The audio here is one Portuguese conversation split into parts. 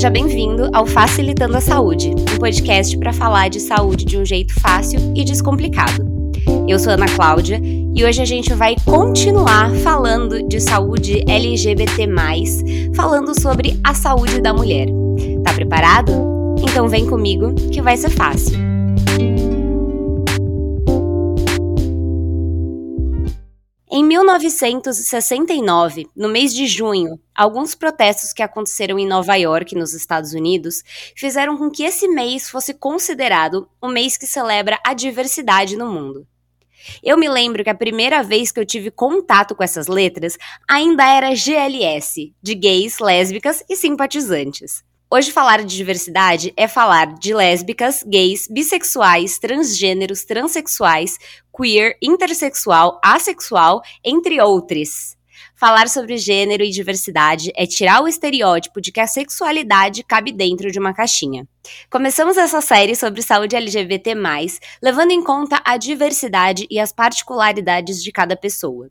Seja bem-vindo ao Facilitando a Saúde, um podcast para falar de saúde de um jeito fácil e descomplicado. Eu sou Ana Cláudia e hoje a gente vai continuar falando de saúde LGBT, falando sobre a saúde da mulher. Tá preparado? Então vem comigo que vai ser fácil. 1969, no mês de junho, alguns protestos que aconteceram em Nova York, nos Estados Unidos, fizeram com que esse mês fosse considerado o mês que celebra a diversidade no mundo. Eu me lembro que a primeira vez que eu tive contato com essas letras ainda era GLS, de gays, lésbicas e simpatizantes. Hoje falar de diversidade é falar de lésbicas, gays, bissexuais, transgêneros, transexuais, queer, intersexual, assexual, entre outros. Falar sobre gênero e diversidade é tirar o estereótipo de que a sexualidade cabe dentro de uma caixinha. Começamos essa série sobre saúde LGBT, levando em conta a diversidade e as particularidades de cada pessoa.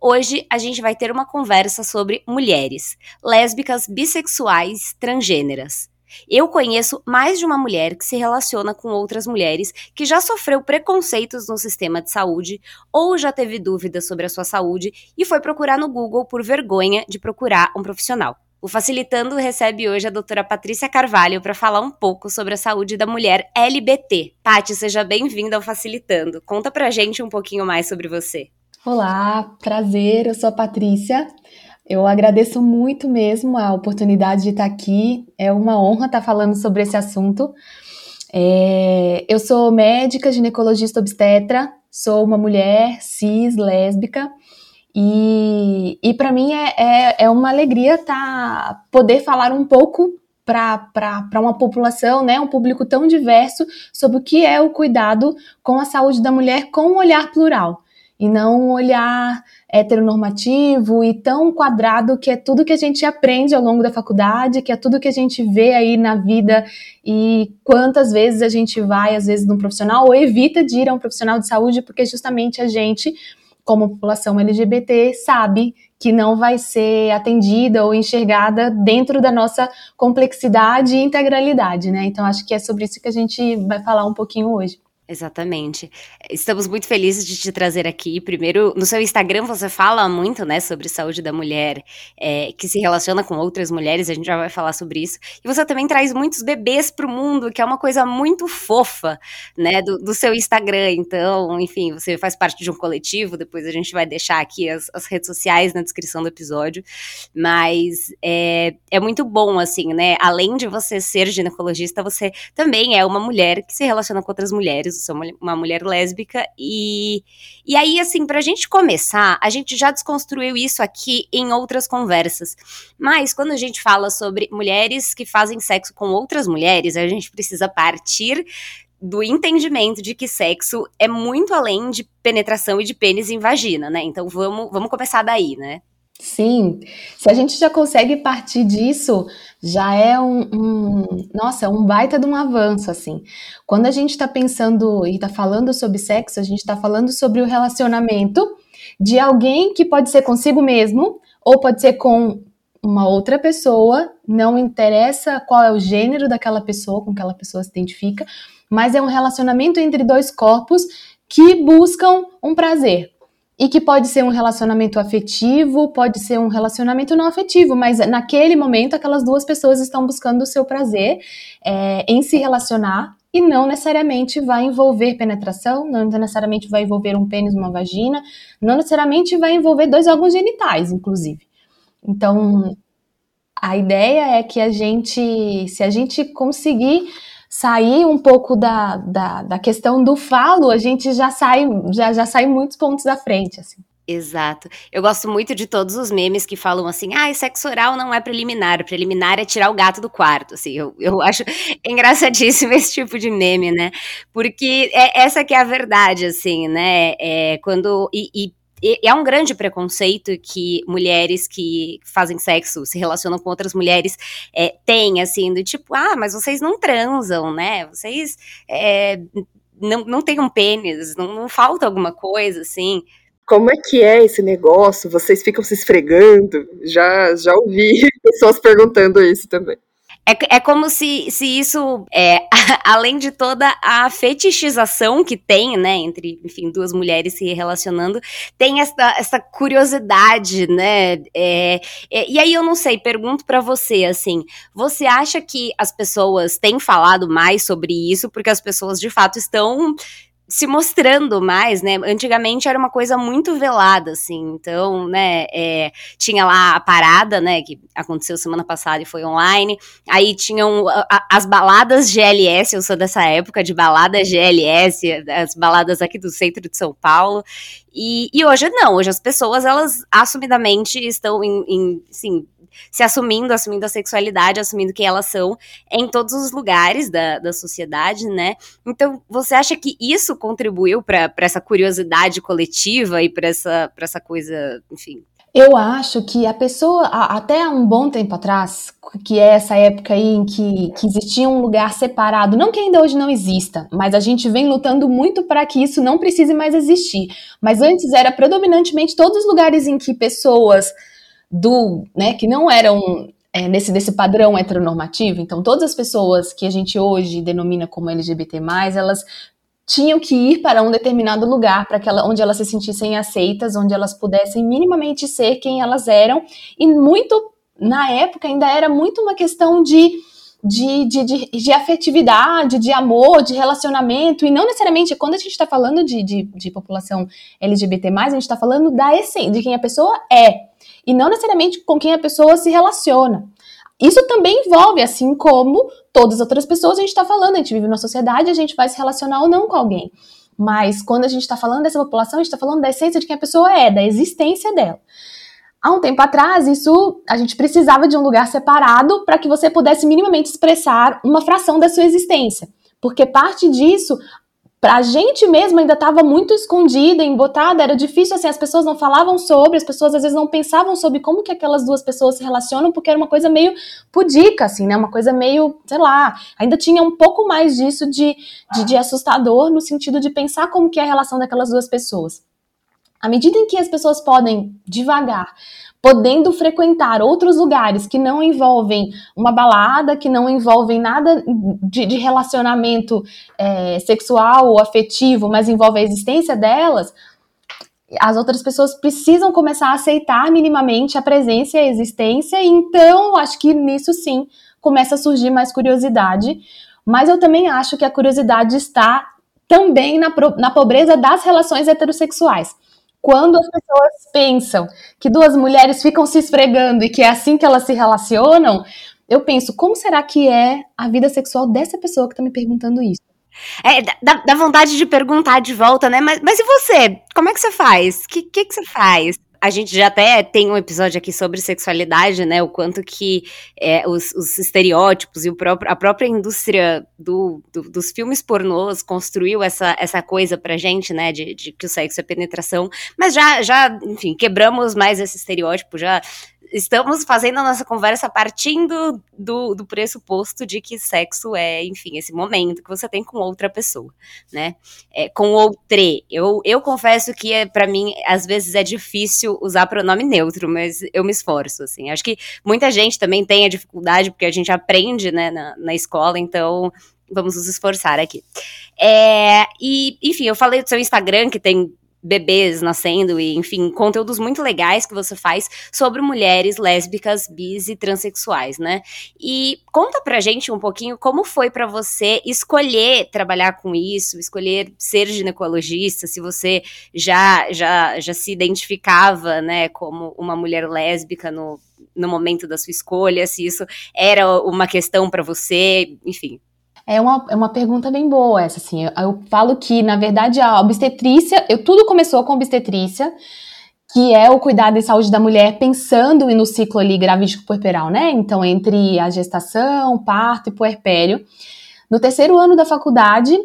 Hoje a gente vai ter uma conversa sobre mulheres, lésbicas, bissexuais, transgêneras. Eu conheço mais de uma mulher que se relaciona com outras mulheres que já sofreu preconceitos no sistema de saúde ou já teve dúvidas sobre a sua saúde e foi procurar no Google por vergonha de procurar um profissional. O Facilitando recebe hoje a doutora Patrícia Carvalho para falar um pouco sobre a saúde da mulher LBT. Pati, seja bem-vinda ao Facilitando. Conta pra gente um pouquinho mais sobre você. Olá, prazer, eu sou a Patrícia. Eu agradeço muito mesmo a oportunidade de estar aqui. É uma honra estar falando sobre esse assunto. É, eu sou médica, ginecologista obstetra, sou uma mulher cis, lésbica, e, e para mim é, é, é, uma alegria tá, poder falar um pouco para uma população, né, um público tão diverso, sobre o que é o cuidado com a saúde da mulher com um olhar plural e não um olhar heteronormativo e tão quadrado que é tudo que a gente aprende ao longo da faculdade, que é tudo que a gente vê aí na vida e quantas vezes a gente vai, às vezes, num profissional ou evita de ir a um profissional de saúde porque justamente a gente, como população LGBT, sabe que não vai ser atendida ou enxergada dentro da nossa complexidade e integralidade, né? Então acho que é sobre isso que a gente vai falar um pouquinho hoje. Exatamente. Estamos muito felizes de te trazer aqui. Primeiro, no seu Instagram você fala muito, né, sobre saúde da mulher, é, que se relaciona com outras mulheres, a gente já vai falar sobre isso. E você também traz muitos bebês para o mundo, que é uma coisa muito fofa, né, do, do, seu Instagram. Então, enfim, você faz parte de um coletivo, depois a gente vai deixar aqui as, as redes sociais na descrição do episódio. Mas é, é muito bom, assim, né, além de você ser ginecologista, você também é uma mulher que se relaciona com outras mulheres sou uma mulher lésbica, e, e aí, assim, pra gente começar, a gente já desconstruiu isso aqui em outras conversas, mas quando a gente fala sobre mulheres que fazem sexo com outras mulheres, a gente precisa partir do entendimento de que sexo é muito além de penetração e de pênis em vagina, né? Então vamos, vamos começar daí, né? Sim, se a gente já consegue partir disso, já é um, um nossa, um baita de um avanço, assim. Quando a gente está pensando e está falando sobre sexo, a gente está falando sobre o relacionamento de alguém que pode ser consigo mesmo ou pode ser com uma outra pessoa, não interessa qual é o gênero daquela pessoa com que aquela pessoa se identifica, mas é um relacionamento entre dois corpos que buscam um prazer e que pode ser um relacionamento afetivo, pode ser um relacionamento não afetivo, mas naquele momento aquelas duas pessoas estão buscando o seu prazer é, em se relacionar e não necessariamente vai envolver penetração, não necessariamente vai envolver um pênis, uma vagina, não necessariamente vai envolver dois órgãos genitais, inclusive. Então, a ideia é que a gente, se a gente conseguir sair um pouco da, da, da questão do falo, a gente já sai, já, já sai muitos pontos da frente, assim. Exato. Eu gosto muito de todos os memes que falam assim: ah, sexo oral não é preliminar, preliminar é tirar o gato do quarto. Assim, eu, eu acho engraçadíssimo esse tipo de meme, né? Porque é, essa que é a verdade, assim, né? É, quando. E, e é um grande preconceito que mulheres que fazem sexo, se relacionam com outras mulheres, é, têm, assim, do tipo, ah, mas vocês não transam, né? Vocês é, não, não têm um pênis, não, não falta alguma coisa, assim. Como é que é esse negócio? Vocês ficam se esfregando? Já, já ouvi pessoas perguntando isso também. É, é como se, se isso, é, além de toda a fetichização que tem, né, entre, enfim, duas mulheres se relacionando, tem essa, essa curiosidade, né? É, é, e aí eu não sei, pergunto para você, assim, você acha que as pessoas têm falado mais sobre isso porque as pessoas de fato estão se mostrando mais, né? Antigamente era uma coisa muito velada, assim. Então, né, é, tinha lá a parada, né, que aconteceu semana passada e foi online. Aí tinham as baladas GLS, eu sou dessa época de baladas GLS, as baladas aqui do centro de São Paulo. E, e hoje não, hoje as pessoas, elas assumidamente estão em, em assim, se assumindo, assumindo a sexualidade, assumindo quem elas são em todos os lugares da, da sociedade, né? Então, você acha que isso contribuiu para essa curiosidade coletiva e para essa, essa coisa, enfim, eu acho que a pessoa, até um bom tempo atrás, que é essa época aí em que, que existia um lugar separado, não que ainda hoje não exista, mas a gente vem lutando muito para que isso não precise mais existir. Mas antes era predominantemente todos os lugares em que pessoas do, né, que não eram é, nesse desse padrão heteronormativo, então todas as pessoas que a gente hoje denomina como LGBT+, elas tinham que ir para um determinado lugar para ela, onde elas se sentissem aceitas, onde elas pudessem minimamente ser quem elas eram, e muito na época ainda era muito uma questão de de, de, de, de, afetividade, de amor, de relacionamento, e não necessariamente, quando a gente está falando de, de, de, população LGBT, a gente está falando da essência, de quem a pessoa é, e não necessariamente com quem a pessoa se relaciona. Isso também envolve, assim como todas as outras pessoas, a gente está falando, a gente vive numa sociedade, a gente vai se relacionar ou não com alguém. Mas quando a gente está falando dessa população, a gente está falando da essência de quem a pessoa é, da existência dela. Há um tempo atrás, isso a gente precisava de um lugar separado para que você pudesse minimamente expressar uma fração da sua existência. Porque parte disso pra gente mesmo ainda estava muito escondida, embotada, era difícil, assim, as pessoas não falavam sobre, as pessoas às vezes não pensavam sobre como que aquelas duas pessoas se relacionam, porque era uma coisa meio pudica, assim, né, uma coisa meio, sei lá, ainda tinha um pouco mais disso de, de, de assustador, no sentido de pensar como que é a relação daquelas duas pessoas. À medida em que as pessoas podem, devagar, podendo frequentar outros lugares que não envolvem uma balada, que não envolvem nada de, de relacionamento é, sexual ou afetivo, mas envolve a existência delas, as outras pessoas precisam começar a aceitar minimamente a presença e a existência, então acho que nisso sim começa a surgir mais curiosidade. Mas eu também acho que a curiosidade está também na, na pobreza das relações heterossexuais. Quando as pessoas pensam que duas mulheres ficam se esfregando e que é assim que elas se relacionam, eu penso, como será que é a vida sexual dessa pessoa que está me perguntando isso? É, dá, dá, vontade de perguntar de volta, né? Mas, mas e você? Como é que você faz? O que, que, que você faz? A gente já até tem um episódio aqui sobre sexualidade, né? O quanto que é, os, os, estereótipos e próprio, a própria indústria do, do, dos filmes pornôs construiu essa, essa coisa pra gente, né? De, de que o sexo é penetração. Mas já, já, enfim, quebramos mais esse estereótipo, já estamos fazendo a nossa conversa partindo do, do pressuposto de que sexo é, enfim, esse momento que você tem com outra pessoa, né? É, com outre. Eu, eu confesso que, é, para mim, às vezes é difícil usar pronome neutro, mas eu me esforço, assim. Acho que muita gente também tem a dificuldade, porque a gente aprende, né, na, na escola, então vamos nos esforçar aqui. É, e, enfim, eu falei do seu Instagram, que tem bebês nascendo e, enfim, conteúdos muito legais que você faz sobre mulheres lésbicas, bis e transexuais, né? E conta pra gente um pouquinho como foi para você escolher trabalhar com isso, escolher ser ginecologista, se você já já já se identificava, né, como uma mulher lésbica no no momento da sua escolha, se isso era uma questão para você, enfim. É uma, é uma pergunta bem boa essa, assim. Eu, eu falo que, na verdade, a obstetrícia, eu, tudo começou com obstetrícia, que é o cuidado em saúde da mulher pensando no ciclo ali gravídico puerperal, né? Então, entre a gestação, parto e puerpério. No terceiro ano da faculdade,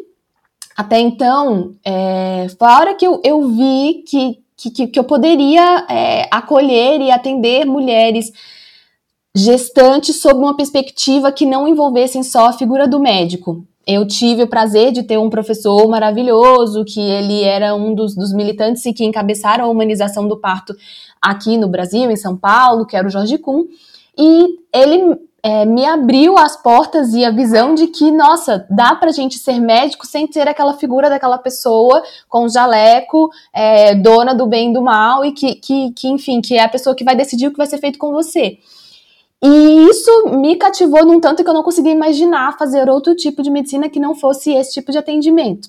até então, é, foi a hora que eu, eu vi que, que, que eu poderia é, acolher e atender mulheres gestante sob uma perspectiva que não envolvesse só a figura do médico. Eu tive o prazer de ter um professor maravilhoso, que ele era um dos, dos militantes que encabeçaram a humanização do parto aqui no Brasil, em São Paulo, que era o Jorge Kuhn, e ele é, me abriu as portas e a visão de que, nossa, dá pra gente ser médico sem ter aquela figura daquela pessoa com jaleco, é, dona do bem e do mal, e que, que, que, enfim, que é a pessoa que vai decidir o que vai ser feito com você. E isso me cativou num tanto que eu não conseguia imaginar fazer outro tipo de medicina que não fosse esse tipo de atendimento.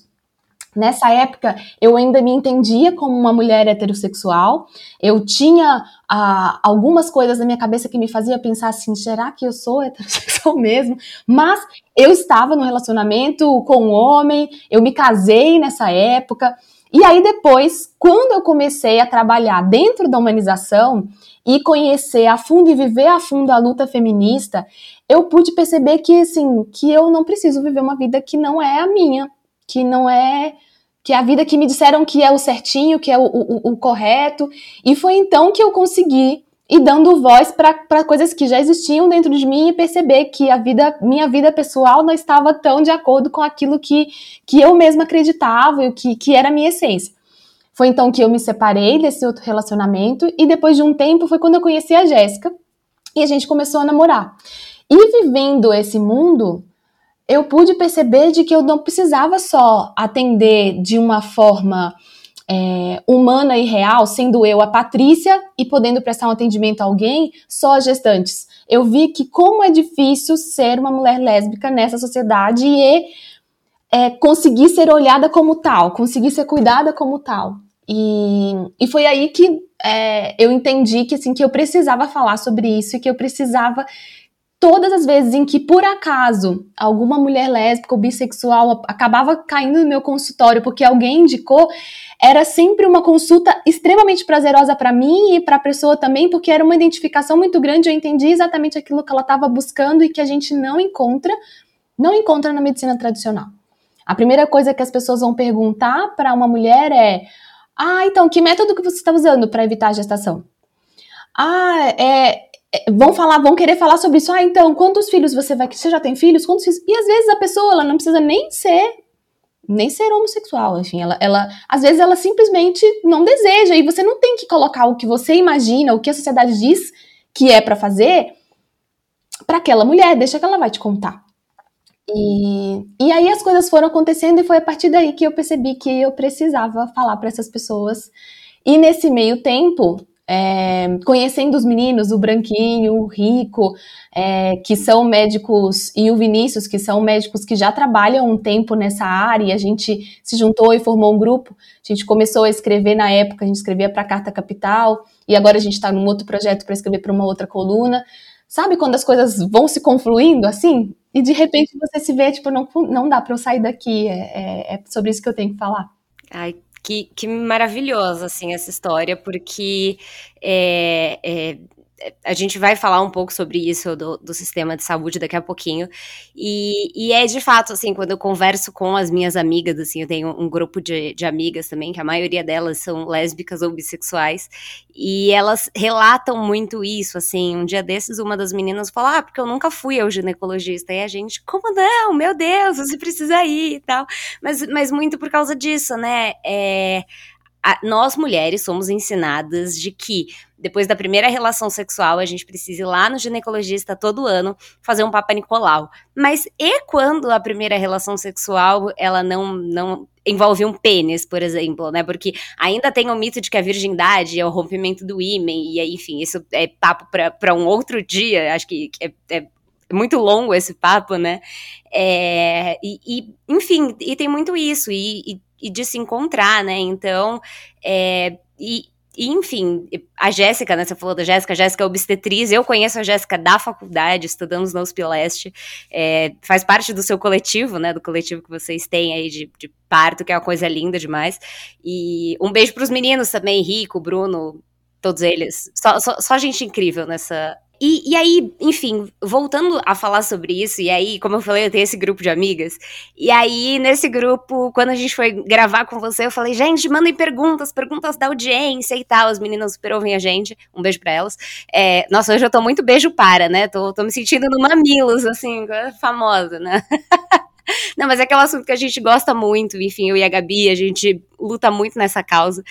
Nessa época, eu ainda me entendia como uma mulher heterossexual. Eu tinha ah, algumas coisas na minha cabeça que me fazia pensar assim: será que eu sou heterossexual mesmo? Mas eu estava no relacionamento com um homem, eu me casei nessa época. E aí, depois, quando eu comecei a trabalhar dentro da humanização e conhecer a fundo e viver a fundo a luta feminista, eu pude perceber que, assim, que eu não preciso viver uma vida que não é a minha que não é que é a vida que me disseram que é o certinho, que é o, o, o correto. E foi então que eu consegui ir dando voz para coisas que já existiam dentro de mim e perceber que a vida, minha vida pessoal não estava tão de acordo com aquilo que, que eu mesma acreditava e que, que era a minha essência. Foi então que eu me separei desse outro relacionamento e depois de um tempo foi quando eu conheci a Jéssica e a gente começou a namorar. E vivendo esse mundo, eu pude perceber de que eu não precisava só atender de uma forma é, humana e real, sendo eu a Patrícia e podendo prestar um atendimento a alguém, só gestantes. Eu vi que como é difícil ser uma mulher lésbica nessa sociedade e é, conseguir ser olhada como tal, conseguir ser cuidada como tal. E, e foi aí que é, eu entendi que assim que eu precisava falar sobre isso e que eu precisava todas as vezes em que, por acaso, alguma mulher lésbica ou bissexual acabava caindo no meu consultório porque alguém indicou, era sempre uma consulta extremamente prazerosa para mim e para a pessoa também, porque era uma identificação muito grande. Eu entendi exatamente aquilo que ela estava buscando e que a gente não encontra, não encontra na medicina tradicional. A primeira coisa que as pessoas vão perguntar para uma mulher é: Ah, então, que método que você está usando para evitar a gestação? Ah, é, é, vão falar, vão querer falar sobre isso. Ah, então, quantos filhos você vai. Você já tem filhos? Quantos filhos? E às vezes a pessoa ela não precisa nem ser nem ser homossexual, enfim, ela, ela às vezes ela simplesmente não deseja e você não tem que colocar o que você imagina, o que a sociedade diz que é para fazer para aquela mulher, deixa que ela vai te contar. E, e aí as coisas foram acontecendo e foi a partir daí que eu percebi que eu precisava falar para essas pessoas. E nesse meio tempo, é, conhecendo os meninos, o Branquinho, o Rico, é, que são médicos, e o Vinícius, que são médicos que já trabalham um tempo nessa área, e a gente se juntou e formou um grupo. A gente começou a escrever na época, a gente escrevia para a Carta Capital, e agora a gente está num outro projeto para escrever para uma outra coluna. Sabe quando as coisas vão se confluindo assim? E de repente você se vê, tipo, não, não dá para eu sair daqui. É, é, é sobre isso que eu tenho que falar. Ai, que, que maravilhosa, assim, essa história, porque é, é, a gente vai falar um pouco sobre isso do, do sistema de saúde daqui a pouquinho. E, e, é de fato, assim, quando eu converso com as minhas amigas, assim, eu tenho um grupo de, de amigas também, que a maioria delas são lésbicas ou bissexuais, e elas relatam muito isso, assim. Um dia desses, uma das meninas falou: Ah, porque eu nunca fui ao ginecologista. E a gente, como não? Meu Deus, você precisa ir e tal. Mas, mas muito por causa disso, né? É, a, nós mulheres somos ensinadas de que depois da primeira relação sexual a gente precisa ir lá no ginecologista todo ano fazer um papa Nicolau. Mas e quando a primeira relação sexual ela não não envolve um pênis, por exemplo, né? Porque ainda tem o mito de que a virgindade é o rompimento do ímen, e aí, enfim, isso é papo para um outro dia, acho que é, é muito longo esse papo, né? É, e, e, enfim, e tem muito isso, e, e e de se encontrar, né? Então, é, e, enfim, a Jéssica, né? Você falou da Jéssica, a Jéssica é obstetriz, eu conheço a Jéssica da faculdade, estudamos na USP Leste, é, faz parte do seu coletivo, né? Do coletivo que vocês têm aí de, de parto, que é uma coisa linda demais. E um beijo para os meninos também, Rico, Bruno, todos eles. Só, só, só gente incrível nessa, e, e, aí, enfim, voltando a falar sobre isso, e aí, como eu falei, eu tenho esse grupo de amigas. E aí, nesse grupo, quando a gente foi gravar com você, eu falei, gente, mandem perguntas, perguntas da audiência e tal. As meninas super ouvem a gente. Um beijo pra elas. É, nossa, hoje eu tô muito beijo para, né? Tô, tô me sentindo no Mamilos, assim, famosa, né? Não, mas é aquele assunto que a gente gosta muito, enfim, eu e a Gabi, a gente luta muito nessa causa.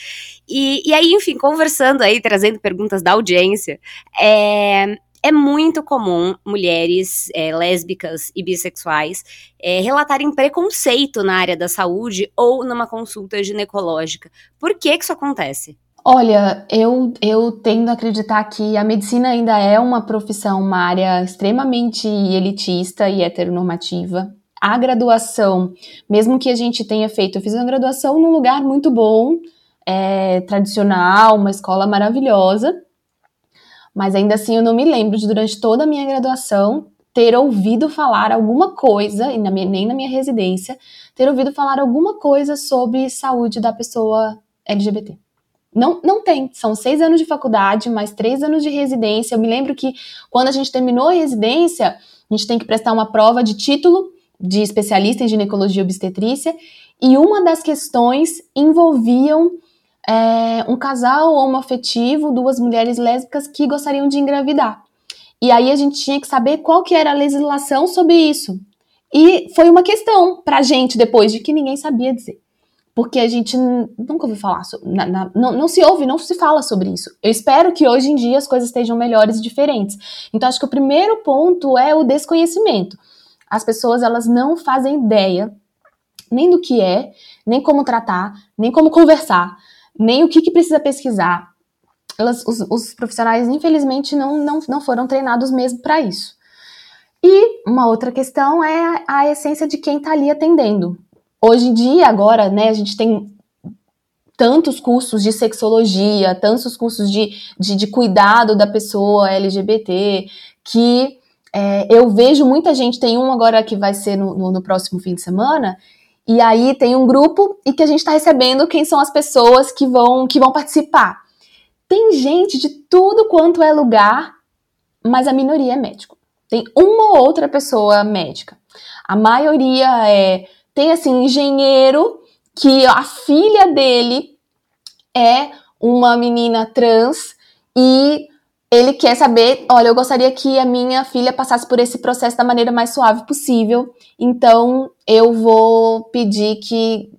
E, e aí, enfim, conversando aí, trazendo perguntas da audiência, é, é muito comum mulheres é, lésbicas e bissexuais é, relatarem preconceito na área da saúde ou numa consulta ginecológica. Por que, que isso acontece? Olha, eu, eu tendo a acreditar que a medicina ainda é uma profissão, uma área extremamente elitista e heteronormativa. A graduação, mesmo que a gente tenha feito, eu fiz uma graduação num lugar muito bom, é, tradicional, uma escola maravilhosa, mas ainda assim eu não me lembro de, durante toda a minha graduação, ter ouvido falar alguma coisa, e na minha, nem na minha residência, ter ouvido falar alguma coisa sobre saúde da pessoa LGBT. Não, não tem. São seis anos de faculdade, mais três anos de residência. Eu me lembro que quando a gente terminou a residência, a gente tem que prestar uma prova de título de especialista em ginecologia e obstetrícia, e uma das questões envolviam é, um casal homoafetivo, duas mulheres lésbicas que gostariam de engravidar. E aí a gente tinha que saber qual que era a legislação sobre isso. E foi uma questão para a gente depois de que ninguém sabia dizer porque a gente nunca ouviu falar, sobre, na, na, não, não, se ouve, não se fala sobre isso. Eu espero que hoje em dia as coisas estejam melhores e diferentes. Então, acho que o primeiro ponto é o desconhecimento. As pessoas, elas não fazem ideia nem do que é, nem como tratar, nem como conversar, nem o que, que precisa pesquisar. Elas, os, os profissionais, infelizmente, não, não, não foram treinados mesmo para isso. E uma outra questão é a, a essência de quem está ali atendendo. Hoje em dia, agora, né, a gente tem tantos cursos de sexologia, tantos cursos de, de, de cuidado da pessoa LGBT, que é, eu vejo muita gente, tem um agora que vai ser no, no, no, próximo fim de semana, e aí tem um grupo e que a gente está recebendo quem são as pessoas que vão, que vão participar. Tem gente de tudo quanto é lugar, mas a minoria é médico. Tem uma ou outra pessoa médica. A maioria é tem assim, engenheiro que a filha dele é uma menina trans e ele quer saber, olha, eu gostaria que a minha filha passasse por esse processo da maneira mais suave possível, então eu vou pedir que,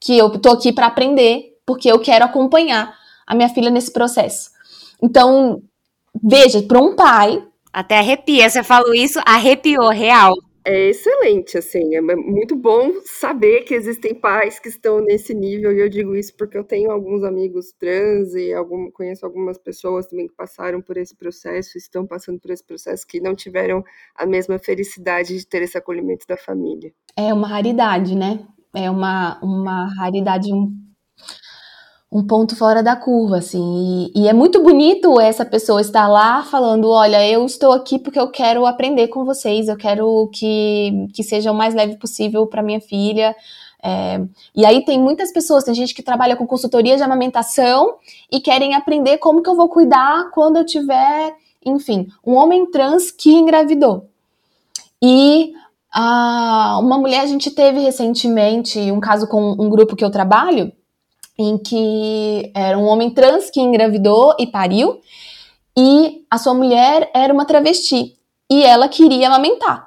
que eu tô aqui para aprender, porque eu quero acompanhar a minha filha nesse processo. Então, veja, para um pai. Até arrepia, você falou isso, arrepiou, real é excelente, assim, é muito bom saber que existem pais que estão nesse nível, e eu digo isso porque eu tenho alguns amigos trans e algum, conheço algumas pessoas também que passaram por esse processo, estão passando por esse processo, que não tiveram a mesma felicidade de ter esse acolhimento da família. É uma raridade, né? É uma, uma raridade um um ponto fora da curva, assim. E, e, é muito bonito essa pessoa estar lá falando: olha, eu estou aqui porque eu quero aprender com vocês, eu quero que, que seja o mais leve possível para minha filha. É, e aí tem muitas pessoas, tem gente que trabalha com consultoria de amamentação e querem aprender como que eu vou cuidar quando eu tiver, enfim, um homem trans que engravidou. E ah, uma mulher, a gente teve recentemente um caso com um grupo que eu trabalho, em que era um homem trans que engravidou e pariu, e a sua mulher era uma travesti, e ela queria amamentar.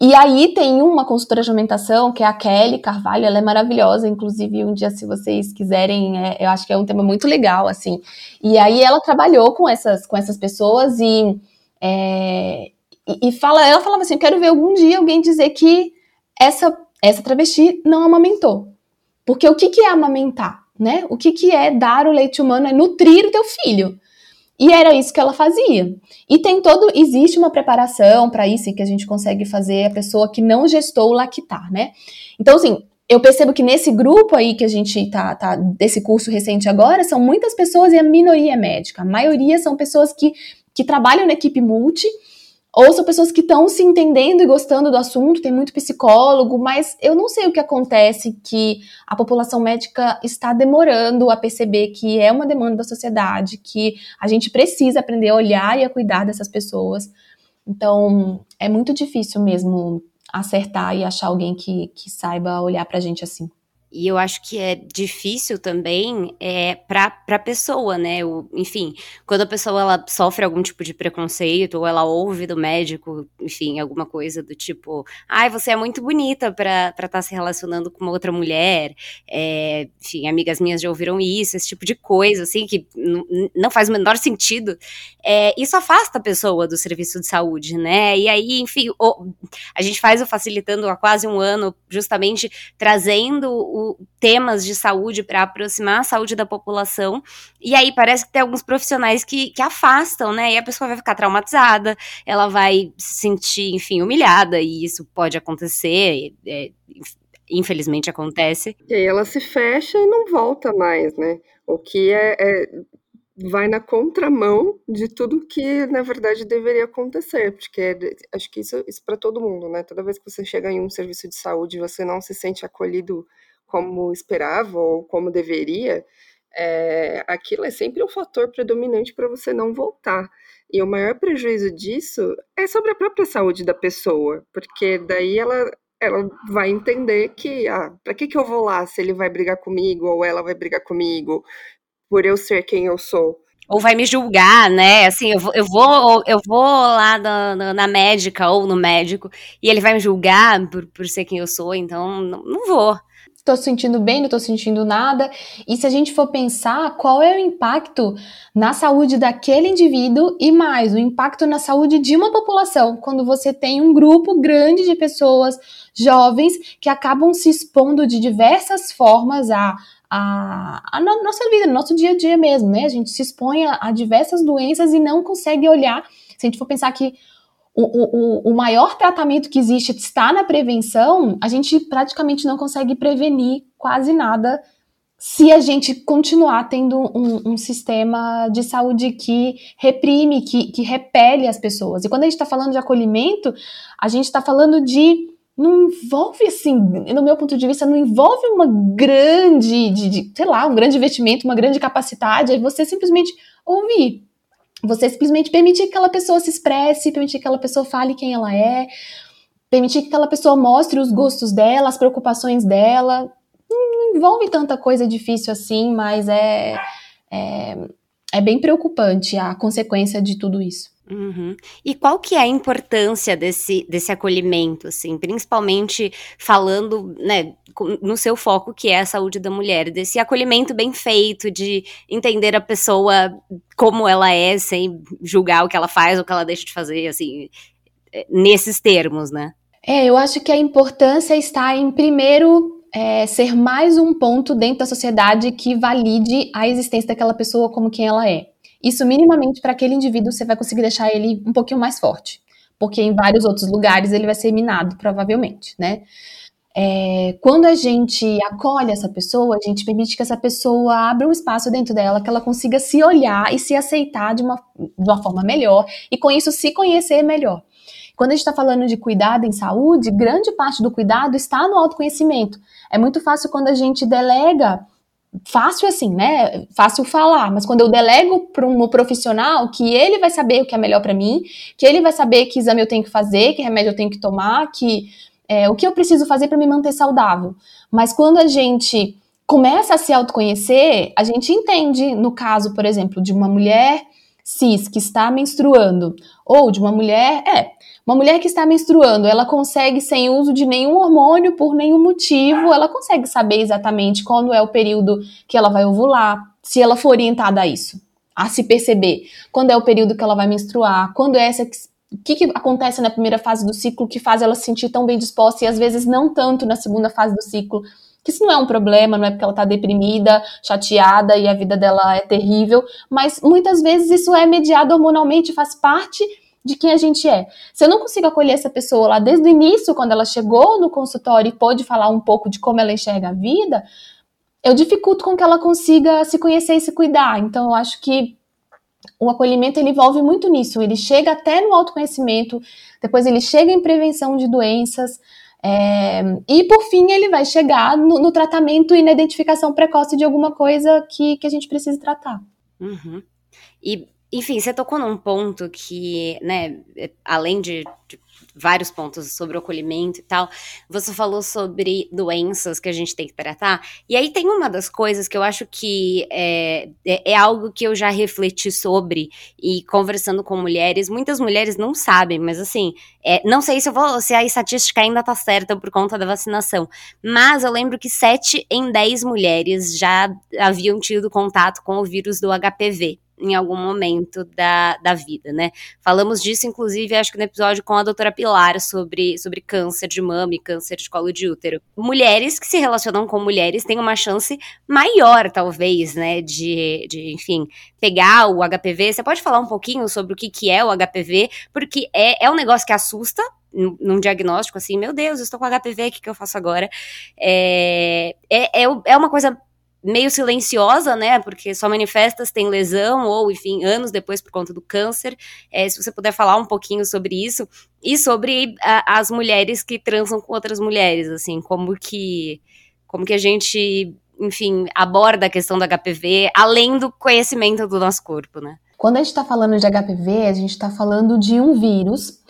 E aí tem uma consultora de amamentação, que é a Kelly Carvalho, ela é maravilhosa, inclusive um dia se vocês quiserem, é, eu acho que é um tema muito legal, assim. E aí ela trabalhou com essas, com essas pessoas e, é, e, fala, ela falava assim, eu quero ver algum dia alguém dizer que essa, essa travesti não amamentou. Porque o que, que é amamentar? Né? O que, que é dar o leite humano? É nutrir o teu filho. E era isso que ela fazia. E tem todo, existe uma preparação para isso que a gente consegue fazer a pessoa que não gestou lactar, né? Então, assim, eu percebo que nesse grupo aí que a gente tá, tá desse curso recente agora, são muitas pessoas e a minoria é médica. A maioria são pessoas que, que trabalham na equipe multi ou são pessoas que estão se entendendo e gostando do assunto, tem muito psicólogo, mas eu não sei o que acontece que a população médica está demorando a perceber que é uma demanda da sociedade, que a gente precisa aprender a olhar e a cuidar dessas pessoas. Então, é muito difícil mesmo acertar e achar alguém que, que saiba olhar pra gente assim. E eu acho que é difícil também é, para a pessoa, né? O, enfim, quando a pessoa ela sofre algum tipo de preconceito, ou ela ouve do médico, enfim, alguma coisa do tipo, ai, você é muito bonita para estar tá se relacionando com uma outra mulher. É, enfim, amigas minhas já ouviram isso, esse tipo de coisa, assim, que não faz o menor sentido. É, isso afasta a pessoa do serviço de saúde, né? E aí, enfim, o, a gente faz o Facilitando há quase um ano, justamente trazendo o temas de saúde para aproximar a saúde da população. E aí parece que tem alguns profissionais que, que afastam, né? E a pessoa vai ficar traumatizada, ela vai se sentir, enfim, humilhada, e isso pode acontecer. É, infelizmente acontece. E aí ela se fecha e não volta mais, né? O que é, é vai na contramão de tudo que na verdade deveria acontecer, porque é, acho que isso, isso para todo mundo, né? Toda vez que você chega em um serviço de saúde, você não se sente acolhido como esperava ou como deveria, é, aquilo é sempre um fator predominante para você não voltar. E o maior prejuízo disso é sobre a própria saúde da pessoa, porque daí ela, ela vai entender que, ah, para que, que eu vou lá se ele vai brigar comigo ou ela vai brigar comigo por eu ser quem eu sou? ou vai me julgar, né? Assim, eu vou, eu vou, eu vou lá na, na, na, médica ou no médico e ele vai me julgar por, por ser quem eu sou, então não, não vou tô sentindo bem, não tô sentindo nada. E se a gente for pensar qual é o impacto na saúde daquele indivíduo e mais o impacto na saúde de uma população, quando você tem um grupo grande de pessoas jovens que acabam se expondo de diversas formas a a, a, nossa vida, no nosso dia a dia mesmo, né? A gente se expõe a, a diversas doenças e não consegue olhar. Se a gente for pensar que o, o, o maior tratamento que existe está na prevenção, a gente praticamente não consegue prevenir quase nada se a gente continuar tendo um, um, sistema de saúde que reprime, que, que repele as pessoas. E quando a gente está falando de acolhimento, a gente está falando de. Não envolve, assim, no meu ponto de vista, não envolve uma grande, de, de, sei lá, um grande investimento, uma grande capacidade, é você simplesmente ouvir. Você simplesmente permitir que aquela pessoa se expresse, permitir que aquela pessoa fale quem ela é, permitir que aquela pessoa mostre os gostos dela, as preocupações dela. Não envolve tanta coisa difícil assim, mas é, é, é bem preocupante a consequência de tudo isso. Uhum. E qual que é a importância desse, desse acolhimento, assim, principalmente falando, né, no seu foco que é a saúde da mulher, desse acolhimento bem feito, de entender a pessoa como ela é, sem julgar o que ela faz ou o que ela deixa de fazer, assim, é, nesses termos, né? É, eu acho que a importância está em, primeiro, é, ser mais um ponto dentro da sociedade que valide a existência daquela pessoa como quem ela é. Isso, minimamente, para aquele indivíduo, você vai conseguir deixar ele um pouquinho mais forte. Porque em vários outros lugares ele vai ser minado, provavelmente, né? É, quando a gente acolhe essa pessoa, a gente permite que essa pessoa abra um espaço dentro dela, que ela consiga se olhar e se aceitar de uma, de uma forma melhor, e com isso se conhecer melhor. Quando a gente está falando de cuidado em saúde, grande parte do cuidado está no autoconhecimento. É muito fácil quando a gente delega fácil assim, né? Fácil falar, mas quando eu delego para um profissional que ele vai saber o que é melhor para mim, que ele vai saber que exame eu tenho que fazer, que remédio eu tenho que tomar, que é, o que eu preciso fazer para me manter saudável. Mas quando a gente começa a se autoconhecer, a gente entende, no caso, por exemplo, de uma mulher cis que está menstruando, ou de uma mulher, é, uma mulher que está menstruando, ela consegue, sem uso de nenhum hormônio, por nenhum motivo, ela consegue saber exatamente quando é o período que ela vai ovular, se ela for orientada a isso, a se perceber quando é o período que ela vai menstruar, quando é essa. O que, que acontece na primeira fase do ciclo que faz ela se sentir tão bem disposta e às vezes não tanto na segunda fase do ciclo que isso não é um problema, não é porque ela tá deprimida, chateada e a vida dela é terrível, mas muitas vezes isso é mediado hormonalmente, faz parte de quem a gente é. Se eu não consigo acolher essa pessoa lá desde o início, quando ela chegou no consultório e pôde falar um pouco de como ela enxerga a vida, eu dificulto com que ela consiga se conhecer e se cuidar. Então, eu acho que o acolhimento ele envolve muito nisso. Ele chega até no autoconhecimento, depois ele chega em prevenção de doenças, é, e por fim ele vai chegar no, no, tratamento e na identificação precoce de alguma coisa que, que a gente precisa tratar. Uhum. E enfim, você tocou num ponto que, né, além de, de vários pontos sobre o acolhimento e tal. Você falou sobre doenças que a gente tem que tratar. E aí tem uma das coisas que eu acho que é, é, é algo que eu já refleti sobre e conversando com mulheres. Muitas mulheres não sabem, mas assim, é, não sei se, vou, se a estatística ainda tá certa por conta da vacinação. Mas eu lembro que 7 em 10 mulheres já haviam tido contato com o vírus do HPV em algum momento da, da vida, né? Falamos disso, inclusive, acho que no episódio com a doutora Pilar sobre, sobre câncer de mama e câncer de colo de útero. Mulheres que se relacionam com mulheres têm uma chance maior, talvez, né, de, de enfim, pegar o HPV. Você pode falar um pouquinho sobre o que, que é o HPV? Porque é, é um negócio que assusta, num diagnóstico assim, meu Deus, eu estou com HPV, o que, que eu faço agora? É, é, é, é uma coisa meio silenciosa, né? Porque só manifesta se tem lesão ou, enfim, anos depois por conta do câncer. É, se você puder falar um pouquinho sobre isso e sobre a, as mulheres que transam com outras mulheres, assim, como que como que a gente, enfim, aborda a questão do HPV além do conhecimento do nosso corpo, né? Quando a gente está falando de HPV, a gente está falando de um vírus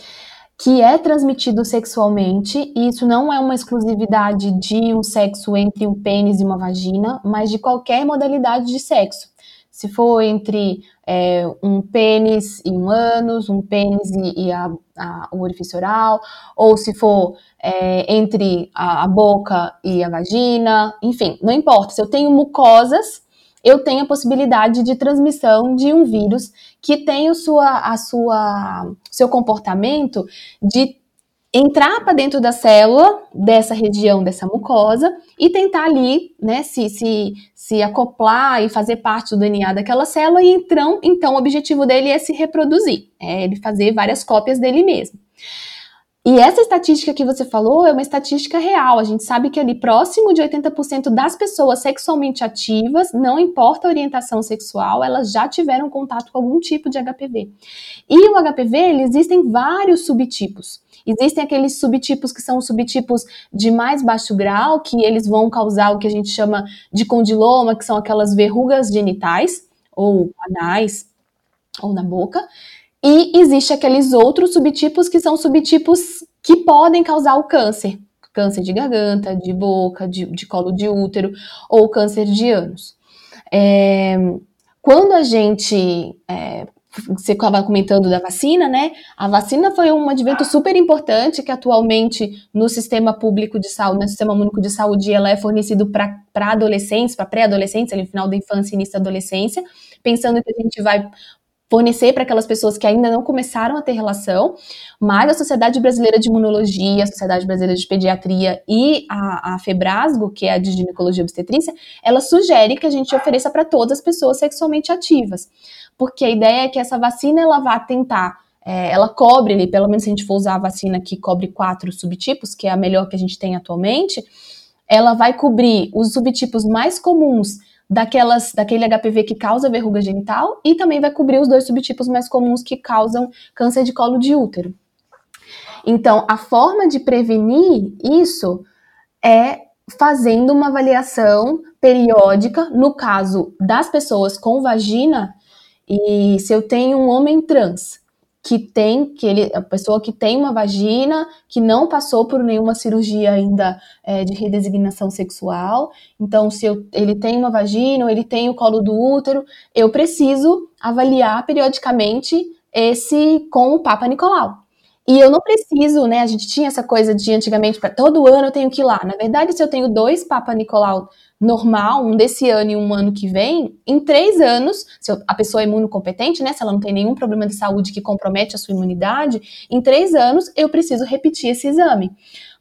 que é transmitido sexualmente, e isso não é uma exclusividade de um sexo entre um pênis e uma vagina, mas de qualquer modalidade de sexo. Se for entre é, um pênis e um ânus, um pênis e, e a, a, o orifício oral, ou se for é, entre a, a boca e a vagina, enfim, não importa. Se eu tenho mucosas eu tenho a possibilidade de transmissão de um vírus que tem o sua, a sua, seu comportamento de entrar para dentro da célula dessa região dessa mucosa e tentar ali, né, se, se, se acoplar e fazer parte do DNA daquela célula e então, então o objetivo dele é se reproduzir, é ele fazer várias cópias dele mesmo. E essa estatística que você falou é uma estatística real. A gente sabe que ali próximo de 80% das pessoas sexualmente ativas, não importa a orientação sexual, elas já tiveram contato com algum tipo de HPV. E o HPV, ele, existem vários subtipos. Existem aqueles subtipos que são subtipos de mais baixo grau, que eles vão causar o que a gente chama de condiloma, que são aquelas verrugas genitais ou anais ou na boca. E existe aqueles outros subtipos que são subtipos que podem causar o câncer. Câncer de garganta, de boca, de, de colo de útero ou câncer de ânus. É, quando a gente é, você estava comentando da vacina, né? A vacina foi um advento super importante que atualmente no sistema público de saúde, no sistema único de saúde, ela é fornecido para adolescentes, para pré-adolescentes, ali no final da infância e início da adolescência, pensando que a gente vai fornecer para aquelas pessoas que ainda não começaram a ter relação, mas a Sociedade Brasileira de Imunologia, a Sociedade Brasileira de Pediatria e a, a FEBRASGO, que é a de ginecologia e obstetrícia, ela sugere que a gente ofereça para todas as pessoas sexualmente ativas, porque a ideia é que essa vacina ela vá tentar é, ela cobre, pelo menos se a gente for usar a vacina que cobre quatro subtipos, que é a melhor que a gente tem atualmente, ela vai cobrir os subtipos mais comuns daquelas, daquele HPV que causa verruga genital e também vai cobrir os dois subtipos mais comuns que causam câncer de colo de útero. Então, a forma de prevenir isso é fazendo uma avaliação periódica, no caso das pessoas com vagina, e se eu tenho um homem trans que tem, que ele, a pessoa que tem uma vagina, que não passou por nenhuma cirurgia ainda é, de redesignação sexual. Então, se eu, ele tem uma vagina ou ele tem o colo do útero, eu preciso avaliar periodicamente esse com o Papa Nicolau. E eu não preciso, né? A gente tinha essa coisa de antigamente, para todo ano eu tenho que ir lá. Na verdade, se eu tenho dois Papa Nicolau normal, um desse ano e um ano que vem, em três anos, se a pessoa é imunocompetente, né, se ela não tem nenhum problema de saúde que compromete a sua imunidade, em três anos eu preciso repetir esse exame.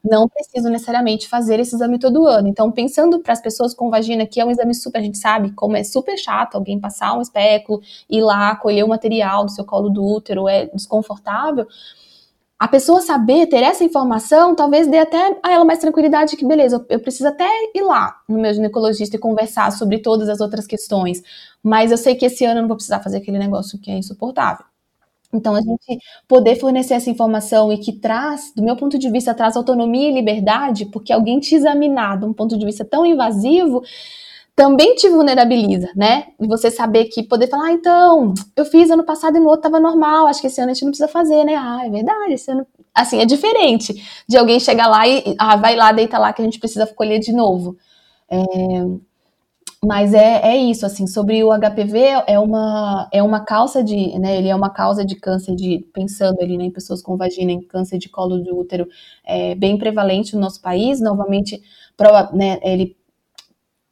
Não preciso necessariamente fazer esse exame todo ano. Então, pensando para as pessoas com vagina, que é um exame super, a gente sabe como é super chato alguém passar um espéculo, ir lá, colher o material do seu colo do útero, é desconfortável a pessoa saber, ter essa informação, talvez dê até a ela mais tranquilidade que, beleza, eu, preciso até ir lá no meu ginecologista e conversar sobre todas as outras questões, mas eu sei que esse ano eu não vou precisar fazer aquele negócio que é insuportável. Então, a gente poder fornecer essa informação e que traz, do meu ponto de vista, traz autonomia e liberdade, porque alguém te examinar de um ponto de vista tão invasivo, também te vulnerabiliza, né? Você saber que poder falar, ah, então, eu fiz ano passado e no outro tava normal, acho que esse ano a gente não precisa fazer, né? Ah, é verdade, esse ano assim, é diferente de alguém chegar lá e, ah, vai lá, deita lá que a gente precisa colher de novo. É, mas é, é isso, assim, sobre o HPV, é uma, é uma causa de, né, ele é uma causa de câncer de, pensando ali, né, em pessoas com vagina, em câncer de colo de útero, é bem prevalente no nosso país, novamente, prova, né, ele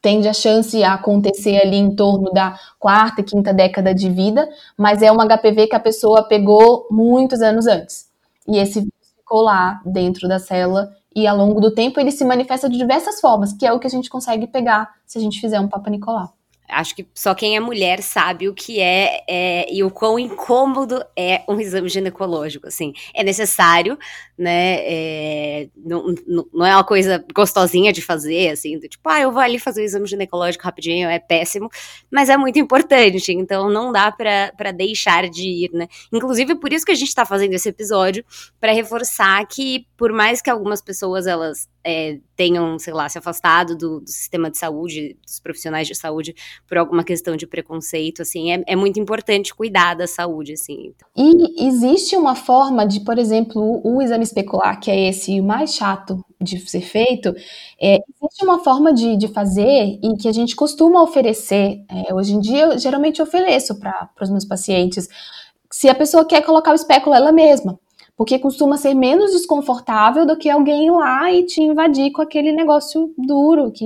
tende a chance a acontecer ali em torno da quarta quinta década de vida, mas é um HPV que a pessoa pegou muitos anos antes, e esse ficou lá dentro da célula e ao longo do tempo ele se manifesta de diversas formas, que é o que a gente consegue pegar se a gente fizer um Papa Nicolau acho que só quem é mulher sabe o que é, é, e o quão incômodo é um exame ginecológico, assim, é necessário, né, é, não, não é uma coisa gostosinha de fazer, assim, do tipo, ah, eu vou ali fazer o exame ginecológico rapidinho, é péssimo, mas é muito importante, então não dá para deixar de ir, né, inclusive por isso que a gente tá fazendo esse episódio, para reforçar que, por mais que algumas pessoas, elas é, tenham, sei lá, se afastado do, do, sistema de saúde, dos profissionais de saúde, por alguma questão de preconceito, assim, é, é muito importante cuidar da saúde, assim. E existe uma forma de, por exemplo, o, o exame especular, que é esse mais chato de ser feito, é, existe uma forma de, de fazer e que a gente costuma oferecer, é, hoje em dia, eu geralmente ofereço para os meus pacientes, se a pessoa quer colocar o espéculo ela mesma porque costuma ser menos desconfortável do que alguém ir lá e te invadir com aquele negócio duro, que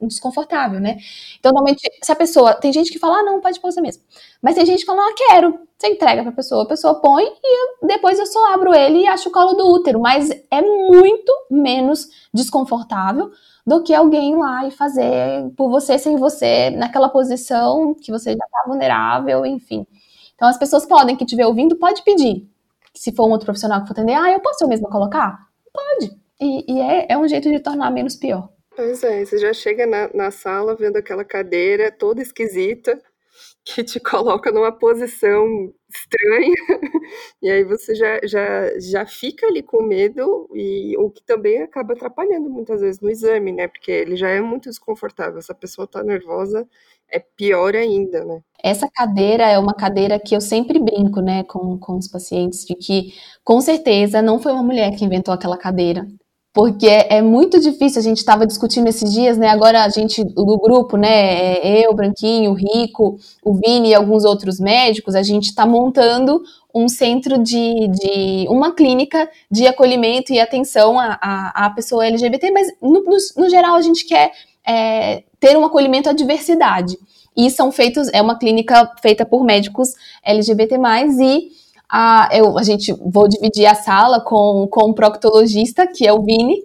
desconfortável, né? Então, normalmente, se a pessoa. Tem gente que fala, ah, não, pode pôr você mesmo. Mas tem gente que fala, ah, quero. Você entrega pra pessoa, a pessoa põe e depois eu só abro ele e acho o colo do útero. Mas é muito menos desconfortável do que alguém lá e fazer por você, sem você, naquela posição que você já tá vulnerável, enfim. Então, as pessoas podem, que estiver ouvindo, pode pedir se for um outro profissional que for atender, ah, eu posso eu mesma colocar? Pode. E, e é, é um jeito de tornar menos pior. Pois é, você já chega na, na sala vendo aquela cadeira toda esquisita, que te coloca numa posição estranha, e aí você já, já, já fica ali com medo, e o que também acaba atrapalhando muitas vezes no exame, né? Porque ele já é muito desconfortável, essa pessoa tá nervosa, é pior ainda, né? Essa cadeira é uma cadeira que eu sempre brinco, né, com, com os pacientes, de que com certeza não foi uma mulher que inventou aquela cadeira. Porque é muito difícil, a gente estava discutindo esses dias, né? Agora a gente, do grupo, né? É, eu, Branquinho, o Rico, o Vini e alguns outros médicos, a gente está montando um centro de, de, uma clínica de acolhimento e atenção à, à, à pessoa LGBT, mas no, no, no geral a gente quer é, ter um acolhimento à diversidade. E são feitos, é uma clínica feita por médicos LGBT, e a, eu, a gente vou dividir a sala com, com um proctologista, que é o Vini,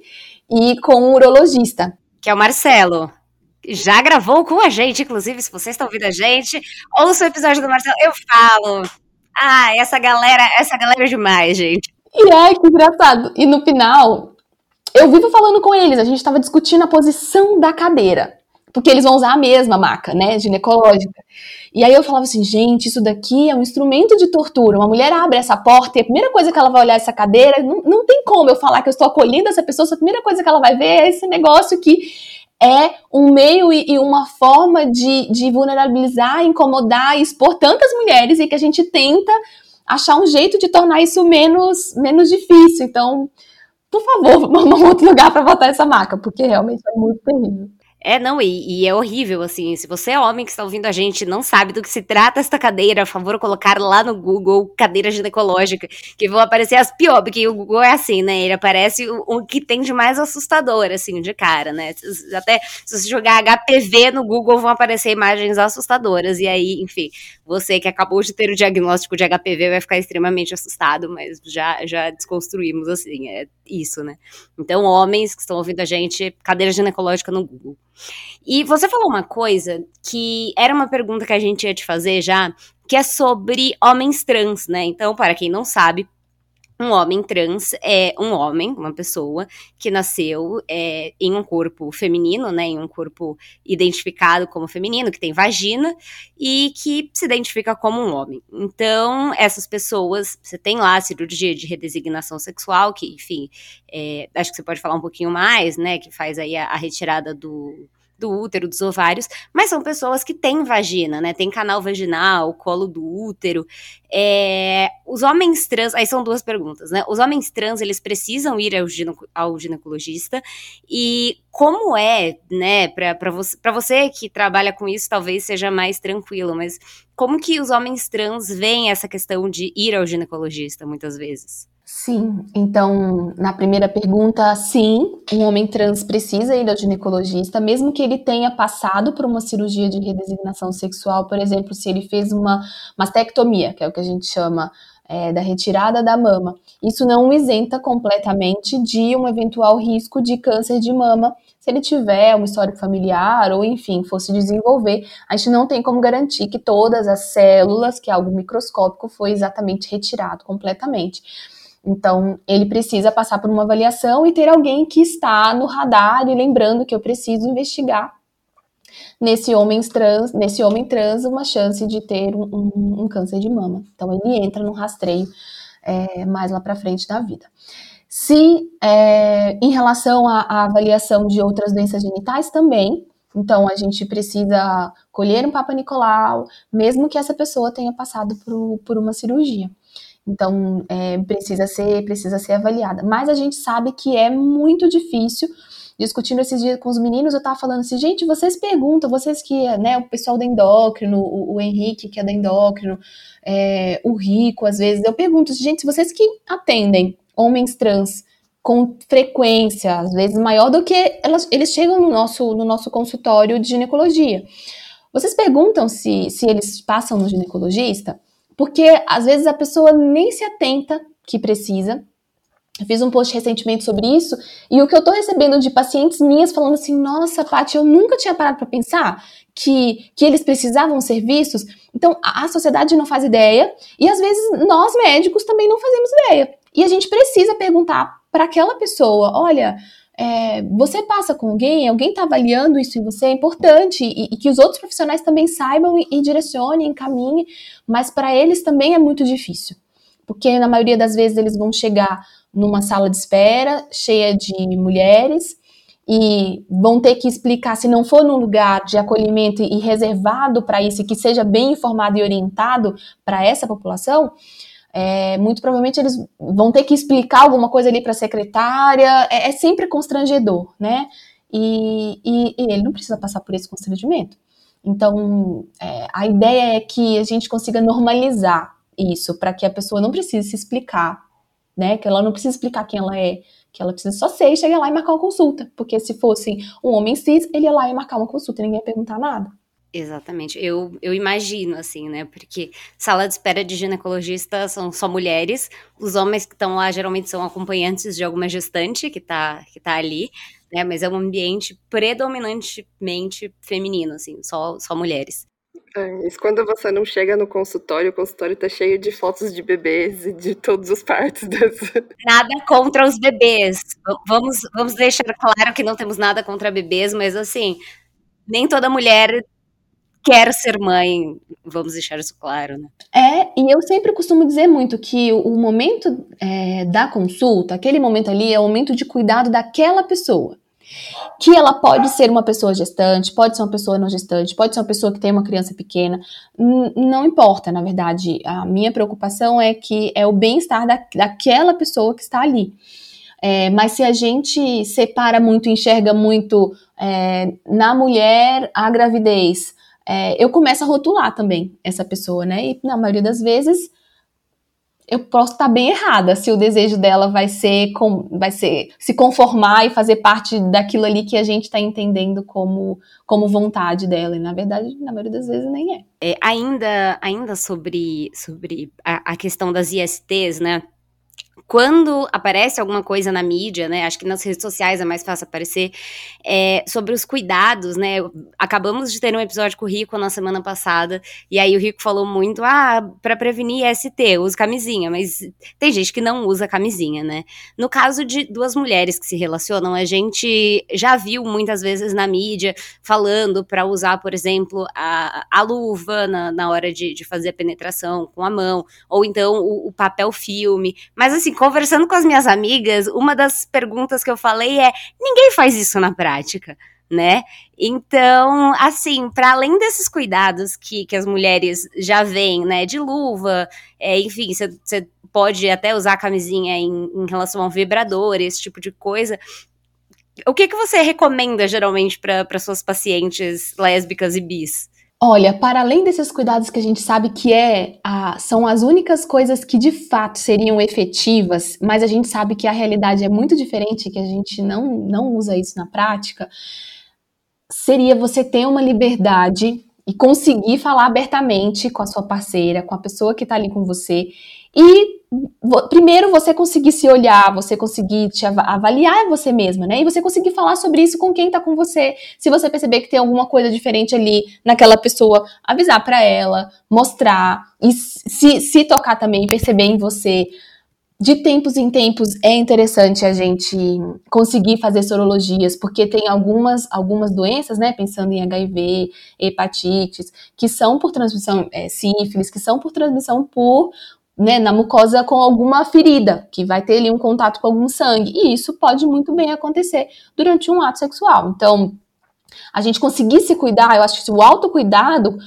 e com um urologista. Que é o Marcelo. Já gravou com a gente, inclusive, se vocês estão ouvindo a gente, ouça o episódio do Marcelo. Eu falo. Ah, essa galera, essa galera é demais, gente. E é, que engraçado. E no final, eu vivo falando com eles, a gente estava discutindo a posição da cadeira, porque eles vão usar a mesma maca, né, ginecológica. E aí eu falava assim, gente, isso daqui é um instrumento de tortura. Uma mulher abre essa porta e a primeira coisa que ela vai olhar é essa cadeira, não, não tem como eu falar que eu estou acolhendo essa pessoa, a primeira coisa que ela vai ver é esse negócio que é um meio e, e uma forma de, de vulnerabilizar, incomodar, expor tantas mulheres e que a gente tenta achar um jeito de tornar isso menos, menos difícil. Então, por favor, vamos a outro lugar para botar essa maca, porque realmente é muito terrível. É, não, e, e, é horrível, assim, se você é homem que está ouvindo a gente não sabe do que se trata esta cadeira, por favor, colocar lá no Google cadeira ginecológica, que vão aparecer as piores, porque o Google é assim, né, ele aparece o, o, que tem de mais assustador, assim, de cara, né, até se você jogar HPV no Google vão aparecer imagens assustadoras, e aí, enfim, você que acabou de ter o diagnóstico de HPV vai ficar extremamente assustado, mas já, já desconstruímos, assim, é isso, né. Então, homens que estão ouvindo a gente, cadeira ginecológica no Google. E você falou uma coisa que era uma pergunta que a gente ia te fazer já, que é sobre homens trans, né? Então, para quem não sabe, um homem trans é um homem, uma pessoa que nasceu é, em um corpo feminino, né, em um corpo identificado como feminino, que tem vagina e que se identifica como um homem. Então, essas pessoas, você tem lá a cirurgia de redesignação sexual, que, enfim, é, acho que você pode falar um pouquinho mais, né, que faz aí a, a retirada do do útero, dos ovários, mas são pessoas que têm vagina, né? Tem canal vaginal, colo do útero. É, os homens trans, aí são duas perguntas, né? Os homens trans, eles precisam ir ao, ao ginecologista e como é, né, para você, você que trabalha com isso, talvez seja mais tranquilo, mas como que os homens trans veem essa questão de ir ao ginecologista muitas vezes? Sim, então, na primeira pergunta, sim, um homem trans precisa ir ao ginecologista, mesmo que ele tenha passado por uma cirurgia de redesignação sexual, por exemplo, se ele fez uma mastectomia, que é o que a gente chama é, da retirada da mama. Isso não isenta completamente de um eventual risco de câncer de mama se ele tiver um histórico familiar ou, enfim, fosse desenvolver. A gente não tem como garantir que todas as células, que é algo microscópico, foi exatamente retirado completamente. Então, ele precisa passar por uma avaliação e ter alguém que está no radar e lembrando que eu preciso investigar nesse homem trans, nesse homem trans uma chance de ter um, um, um câncer de mama. Então, ele entra no rastreio é, mais lá para frente da vida. Se, é, em relação à, avaliação de outras doenças genitais, também, então, a gente precisa colher um Papa Nicolau, mesmo que essa pessoa tenha passado por, por uma cirurgia. Então, é, precisa, ser, precisa ser avaliada. Mas a gente sabe que é muito difícil. Discutindo esses dias com os meninos, eu tava falando assim, gente, vocês perguntam, vocês que, né, o pessoal da endócrino, o, o Henrique, que é da endócrino, é, o Rico, às vezes, eu pergunto, gente, vocês que atendem homens trans com frequência, às vezes maior do que elas, eles chegam no nosso, no nosso consultório de ginecologia. Vocês perguntam se, se eles passam no ginecologista? Porque às vezes a pessoa nem se atenta que precisa. Eu fiz um post recentemente sobre isso, e o que eu tô recebendo de pacientes minhas falando assim: nossa, Paty, eu nunca tinha parado para pensar que, que eles precisavam ser vistos. Então, a, a sociedade não faz ideia, e às vezes nós médicos também não fazemos ideia. E a gente precisa perguntar para aquela pessoa: olha, é, você passa com alguém, alguém está avaliando isso em você, é importante, e, e, que os outros profissionais também saibam e, e direcionem, encaminhem, mas para eles também é muito difícil, porque na maioria das vezes eles vão chegar numa sala de espera cheia de mulheres e vão ter que explicar, se não for num lugar de acolhimento e reservado para isso, e que seja bem informado e orientado para essa população, é, muito provavelmente eles vão ter que explicar alguma coisa ali para a secretária, é, é, sempre constrangedor, né? E, e, e, ele não precisa passar por esse constrangimento. Então, é, a ideia é que a gente consiga normalizar isso, para que a pessoa não precise se explicar, né? Que ela não precisa explicar quem ela é, que ela precisa só ser e chegar lá e marcar uma consulta. Porque se fosse um homem cis, ele ia lá e marcar uma consulta e ninguém ia perguntar nada. Exatamente. Eu, eu imagino, assim, né? Porque sala de espera de ginecologista são só mulheres. Os homens que estão lá geralmente são acompanhantes de alguma gestante que tá, que tá ali, né? Mas é um ambiente predominantemente feminino, assim, só, só mulheres. É, isso quando você não chega no consultório, o consultório tá cheio de fotos de bebês e de todos os partos dessa. Nada contra os bebês. Vamos, vamos deixar claro que não temos nada contra bebês, mas assim, nem toda mulher quer ser mãe, vamos deixar isso claro, né? É, e eu sempre costumo dizer muito que o, momento é, da consulta, aquele momento ali, é o momento de cuidado daquela pessoa. Que ela pode ser uma pessoa gestante, pode ser uma pessoa não gestante, pode ser uma pessoa que tem uma criança pequena, não importa, na verdade. A minha preocupação é que é o bem-estar da, daquela pessoa que está ali. É, mas se a gente separa muito, enxerga muito é, na mulher a gravidez, é, eu começo a rotular também essa pessoa, né? E na maioria das vezes eu posso estar bem errada se o desejo dela vai ser, com, vai ser se conformar e fazer parte daquilo ali que a gente está entendendo como, como vontade dela. E na verdade, na maioria das vezes nem é. é ainda, ainda sobre, sobre a, a questão das ISTs, né? Quando aparece alguma coisa na mídia, né, acho que nas redes sociais é mais fácil aparecer, é, sobre os cuidados, né, acabamos de ter um episódio com o Rico na semana passada, e aí o Rico falou muito, ah, para prevenir ST, use camisinha, mas tem gente que não usa camisinha, né. No caso de duas mulheres que se relacionam, a gente já viu muitas vezes na mídia falando para usar, por exemplo, a, a luva na, na hora de, de fazer a penetração com a mão, ou então o, o papel filme, mas assim, conversando com as minhas amigas, uma das perguntas que eu falei é: ninguém faz isso na prática. né? Então, assim, para além desses cuidados que, que as mulheres já veem, né, de luva, é, enfim, você pode até usar camisinha em, em relação ao vibrador, esse tipo de coisa. O que, que você recomenda geralmente para suas pacientes lésbicas e bis? Olha, para além desses cuidados que a gente sabe que é a, são as únicas coisas que de fato seriam efetivas, mas a gente sabe que a realidade é muito diferente, que a gente não, não usa isso na prática, seria você ter uma liberdade e conseguir falar abertamente com a sua parceira, com a pessoa que está ali com você e primeiro você conseguir se olhar, você conseguir te avaliar você mesma, né? E você conseguir falar sobre isso com quem tá com você. Se você perceber que tem alguma coisa diferente ali naquela pessoa, avisar para ela, mostrar e se, se tocar também, perceber em você. De tempos em tempos é interessante a gente conseguir fazer sorologias, porque tem algumas, algumas doenças, né? Pensando em HIV, hepatites, que são por transmissão, é, sífilis, que são por transmissão por né, na mucosa com alguma ferida, que vai ter ali um contato com algum sangue. E isso pode muito bem acontecer durante um ato sexual. Então, a gente conseguir se cuidar, eu acho que o autocuidado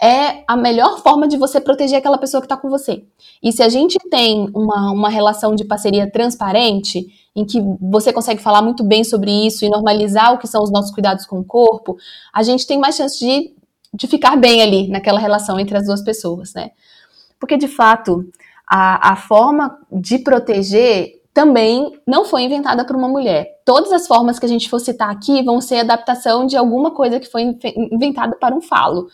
é a melhor forma de você proteger aquela pessoa que está com você. E se a gente tem uma, uma relação de parceria transparente, em que você consegue falar muito bem sobre isso e normalizar o que são os nossos cuidados com o corpo, a gente tem mais chance de, de ficar bem ali naquela relação entre as duas pessoas, né? Porque, de fato, a, a forma de proteger também não foi inventada por uma mulher. Todas as formas que a gente for citar aqui vão ser adaptação de alguma coisa que foi inventada para um falo.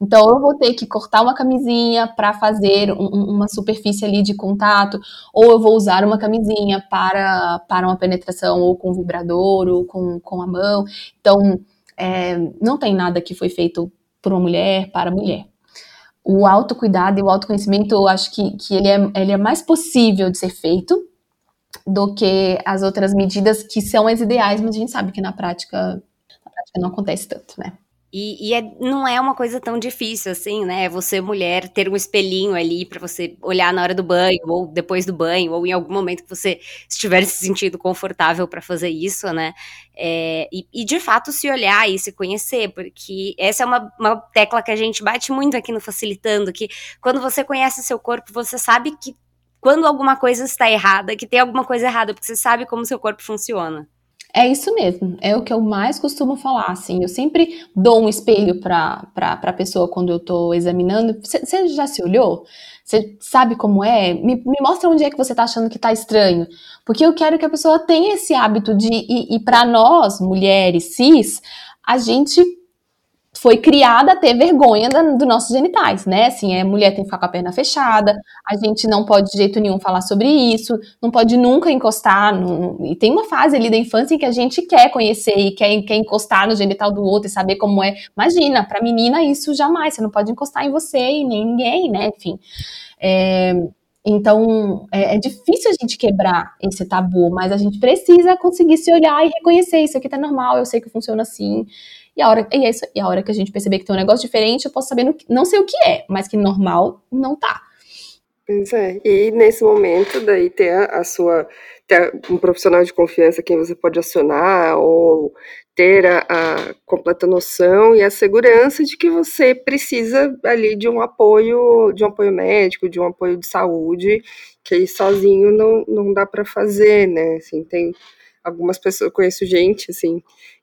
Então, eu vou ter que cortar uma camisinha para fazer um, uma superfície ali de contato, ou eu vou usar uma camisinha para, para uma penetração, ou com vibrador, ou com, com a mão. Então, é, não tem nada que foi feito por uma mulher para mulher o autocuidado e o autoconhecimento, eu acho que, que ele, é, ele é mais possível de ser feito do que as outras medidas que são as ideais, mas a gente sabe que na prática, na prática não acontece tanto, né? E, e é, não é uma coisa tão difícil assim, né? Você, mulher, ter um espelhinho ali para você olhar na hora do banho, ou depois do banho, ou em algum momento que você estiver se sentindo confortável para fazer isso, né? É, e, e, de fato se olhar e se conhecer, porque essa é uma, uma tecla que a gente bate muito aqui no Facilitando, que quando você conhece seu corpo, você sabe que quando alguma coisa está errada, que tem alguma coisa errada, porque você sabe como seu corpo funciona. É isso mesmo, é o que eu mais costumo falar, assim, eu sempre dou um espelho para a pessoa quando eu estou examinando, você já se olhou? Você sabe como é? Me, me, mostra onde é que você está achando que está estranho, porque eu quero que a pessoa tenha esse hábito de, e, e para nós, mulheres cis, a gente foi criada a ter vergonha dos nossos genitais, né? Assim, a é, mulher tem que ficar com a perna fechada, a gente não pode de jeito nenhum falar sobre isso, não pode nunca encostar. No, e tem uma fase ali da infância em que a gente quer conhecer e quer, quer encostar no genital do outro e saber como é. Imagina, para menina isso jamais, você não pode encostar em você e nem ninguém, né? Enfim. É, então, é, é, difícil a gente quebrar esse tabu, mas a gente precisa conseguir se olhar e reconhecer isso aqui tá normal, eu sei que funciona assim. E a hora, e, é isso, e a hora que a gente perceber que tem um negócio diferente, eu posso saber, no, não sei o que é, mas que normal não tá. Pois é, e nesse momento daí ter a, a sua, ter um profissional de confiança quem você pode acionar, ou ter a, a, completa noção e a segurança de que você precisa ali de um apoio, de um apoio médico, de um apoio de saúde, que aí sozinho não, não dá para fazer, né, assim, tem algumas pessoas, conheço gente, assim,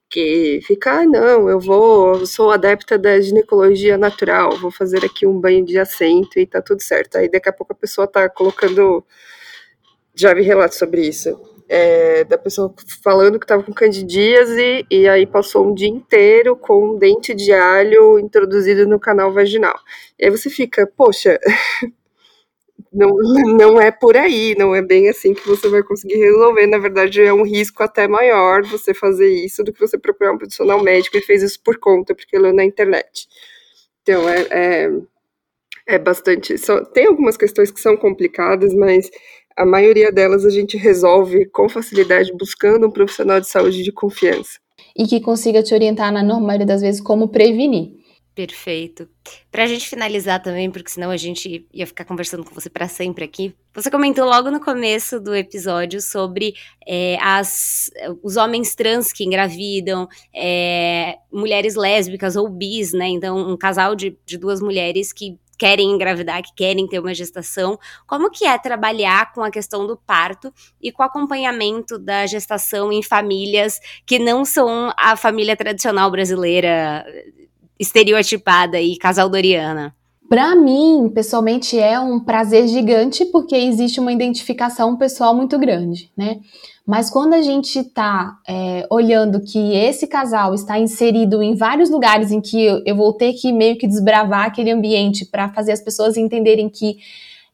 que fica, ah, não, eu vou, sou adepta da ginecologia natural, vou fazer aqui um banho de assento e tá tudo certo. Aí daqui a pouco a pessoa tá colocando, já vi relatos sobre isso, é, da pessoa falando que tava com candidíase e aí passou um dia inteiro com um dente de alho introduzido no canal vaginal. E aí você fica, poxa, não, não é por aí, não é bem assim que você vai conseguir resolver. Na verdade, é um risco até maior você fazer isso do que você procurar um profissional médico e fez isso por conta, porque leu na internet. Então, é, é, é bastante. Só, tem algumas questões que são complicadas, mas a maioria delas a gente resolve com facilidade buscando um profissional de saúde de confiança. E que consiga te orientar, na maioria das vezes, como prevenir. Perfeito. Para a gente finalizar também, porque senão a gente ia ficar conversando com você para sempre aqui. Você comentou logo no começo do episódio sobre é, as, os homens trans que engravidam, é, mulheres lésbicas ou bis, né? Então, um casal de, de duas mulheres que querem engravidar, que querem ter uma gestação. Como que é trabalhar com a questão do parto e com o acompanhamento da gestação em famílias que não são a família tradicional brasileira estereotipada e casal Doriana? Para mim, pessoalmente, é um prazer gigante porque existe uma identificação pessoal muito grande, né? Mas quando a gente está é, olhando que esse casal está inserido em vários lugares em que eu, eu vou ter que meio que desbravar aquele ambiente para fazer as pessoas entenderem que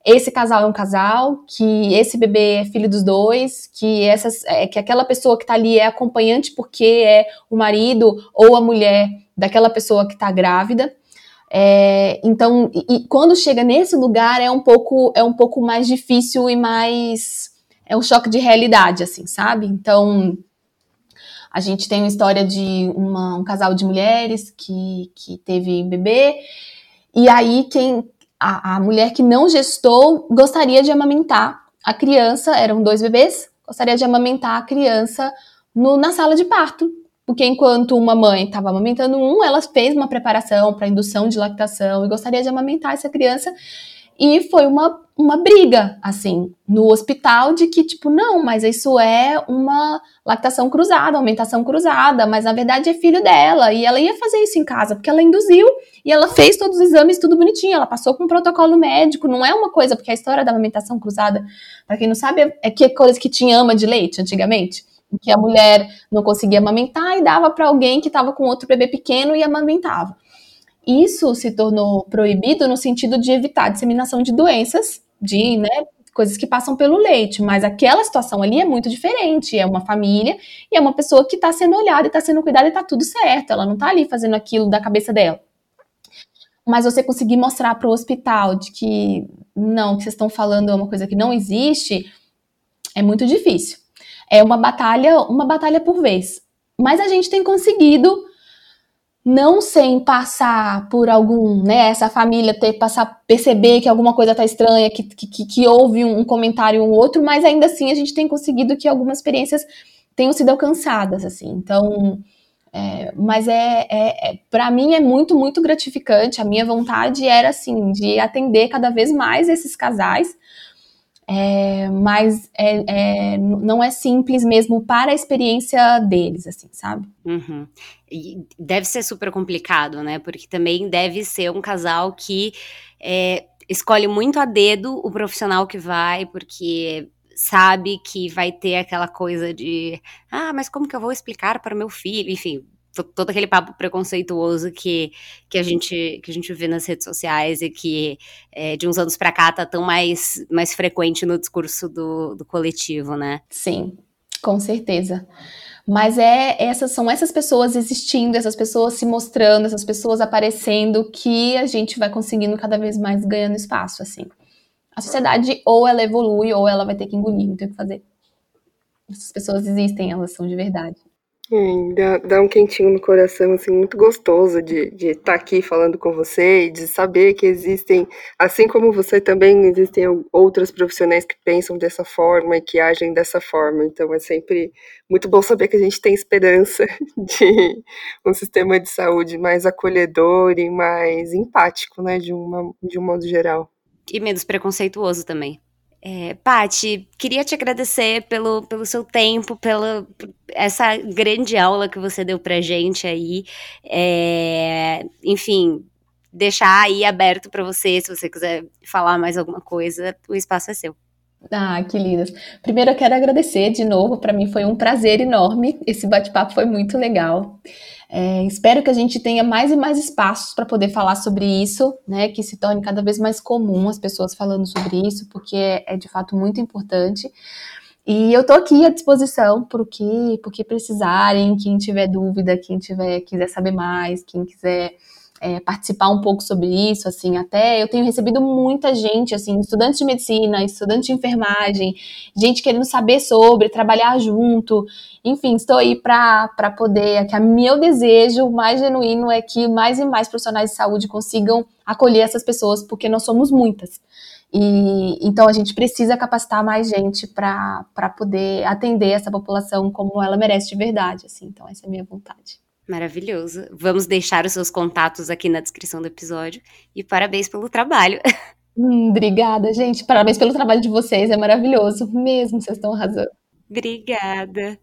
esse casal é um casal, que esse bebê é filho dos dois, que, essas, é, que aquela pessoa que está ali é acompanhante porque é o marido ou a mulher daquela pessoa que está grávida. É, então, e, e, quando chega nesse lugar é um pouco é um pouco mais difícil e mais é um choque de realidade, assim, sabe? Então, a gente tem uma história de uma, um casal de mulheres que, que teve bebê e aí quem a, a mulher que não gestou gostaria de amamentar a criança, eram dois bebês, gostaria de amamentar a criança no, na sala de parto. Porque enquanto uma mãe estava amamentando um, ela fez uma preparação para indução de lactação e gostaria de amamentar essa criança. E foi uma, uma briga, assim, no hospital de que, tipo, não, mas isso é uma lactação cruzada, aumentação cruzada, mas na verdade é filho dela. E ela ia fazer isso em casa, porque ela induziu e ela fez todos os exames, tudo bonitinho. Ela passou com um protocolo médico, não é uma coisa, porque a história da amamentação cruzada, para quem não sabe, é que é coisa que tinha ama de leite antigamente que a mulher não conseguia amamentar e dava para alguém que estava com outro bebê pequeno e amamentava. Isso se tornou proibido no sentido de evitar a disseminação de doenças, de né, coisas que passam pelo leite, mas aquela situação ali é muito diferente. É uma família e é uma pessoa que está sendo olhada e está sendo cuidada e está tudo certo. Ela não está ali fazendo aquilo da cabeça dela. Mas você conseguir mostrar para o hospital de que não, o que vocês estão falando é uma coisa que não existe, é muito difícil. É uma batalha, uma batalha por vez. Mas a gente tem conseguido não sem passar por algum, né, essa família ter passar perceber que alguma coisa tá estranha, que, que, que houve um comentário ou outro, mas ainda assim a gente tem conseguido que algumas experiências tenham sido alcançadas, assim. Então, é, mas é, é, é para mim é muito, muito gratificante. A minha vontade era assim de atender cada vez mais esses casais, é, mas é, é, não é simples mesmo para a experiência deles, assim, sabe? Uhum. Deve ser super complicado, né? Porque também deve ser um casal que é, escolhe muito a dedo o profissional que vai, porque sabe que vai ter aquela coisa de ah, mas como que eu vou explicar para o meu filho? Enfim, todo aquele papo preconceituoso que, que, a, gente, que a gente vê nas redes sociais e que é, de uns anos para cá tá tão mais, mais frequente no discurso do, do coletivo, né? Sim, com certeza. Mas é essas são essas pessoas existindo, essas pessoas se mostrando, essas pessoas aparecendo que a gente vai conseguindo cada vez mais ganhando espaço, assim. A sociedade ou ela evolui ou ela vai ter que engolir, não tem o que fazer. Essas pessoas existem, elas são de verdade. É, dá, dá um quentinho no coração, assim, muito gostoso de estar tá aqui falando com você e de saber que existem, assim como você também, existem outros profissionais que pensam dessa forma e que agem dessa forma. Então é sempre muito bom saber que a gente tem esperança de um sistema de saúde mais acolhedor e mais empático, né, de, uma, de um modo geral. E menos preconceituoso também. É, Pati, queria te agradecer pelo, pelo seu tempo, pela essa grande aula que você deu pra gente aí. É, enfim, deixar aí aberto para você, se você quiser falar mais alguma coisa, o espaço é seu. Ah, que lindas. Primeiro eu quero agradecer de novo, para mim foi um prazer enorme. Esse bate-papo foi muito legal. É, espero que a gente tenha mais e mais espaços para poder falar sobre isso, né? Que se torne cada vez mais comum as pessoas falando sobre isso, porque é, é de fato muito importante. E eu estou aqui à disposição para o que, que precisarem, quem tiver dúvida, quem tiver quiser saber mais, quem quiser é, participar um pouco sobre isso, assim, até eu tenho recebido muita gente, assim, estudantes de medicina, estudantes de enfermagem, gente querendo saber sobre, trabalhar junto, enfim, estou aí para poder, que a meu desejo mais genuíno é que mais e mais profissionais de saúde consigam acolher essas pessoas, porque nós somos muitas. E então a gente precisa capacitar mais gente para poder atender essa população como ela merece de verdade, assim. Então essa é a minha vontade. Maravilhoso. Vamos deixar os seus contatos aqui na descrição do episódio. E parabéns pelo trabalho. Hum, obrigada, gente. Parabéns pelo trabalho de vocês. É maravilhoso mesmo. Vocês estão arrasando. Obrigada.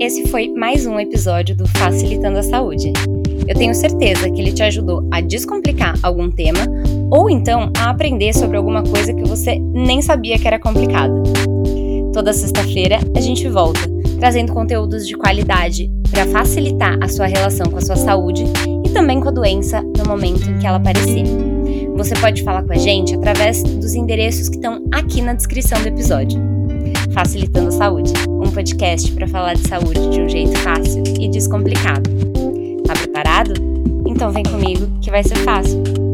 Esse foi mais um episódio do Facilitando a Saúde. Eu tenho certeza que ele te ajudou a descomplicar algum tema ou então a aprender sobre alguma coisa que você nem sabia que era complicada. Toda sexta-feira a gente volta, trazendo conteúdos de qualidade para facilitar a sua relação com a sua saúde e também com a doença no momento em que ela aparecer. Você pode falar com a gente através dos endereços que estão aqui na descrição do episódio. Facilitando a Saúde, um podcast para falar de saúde de um jeito fácil e descomplicado. Tá preparado? Então vem comigo que vai ser fácil.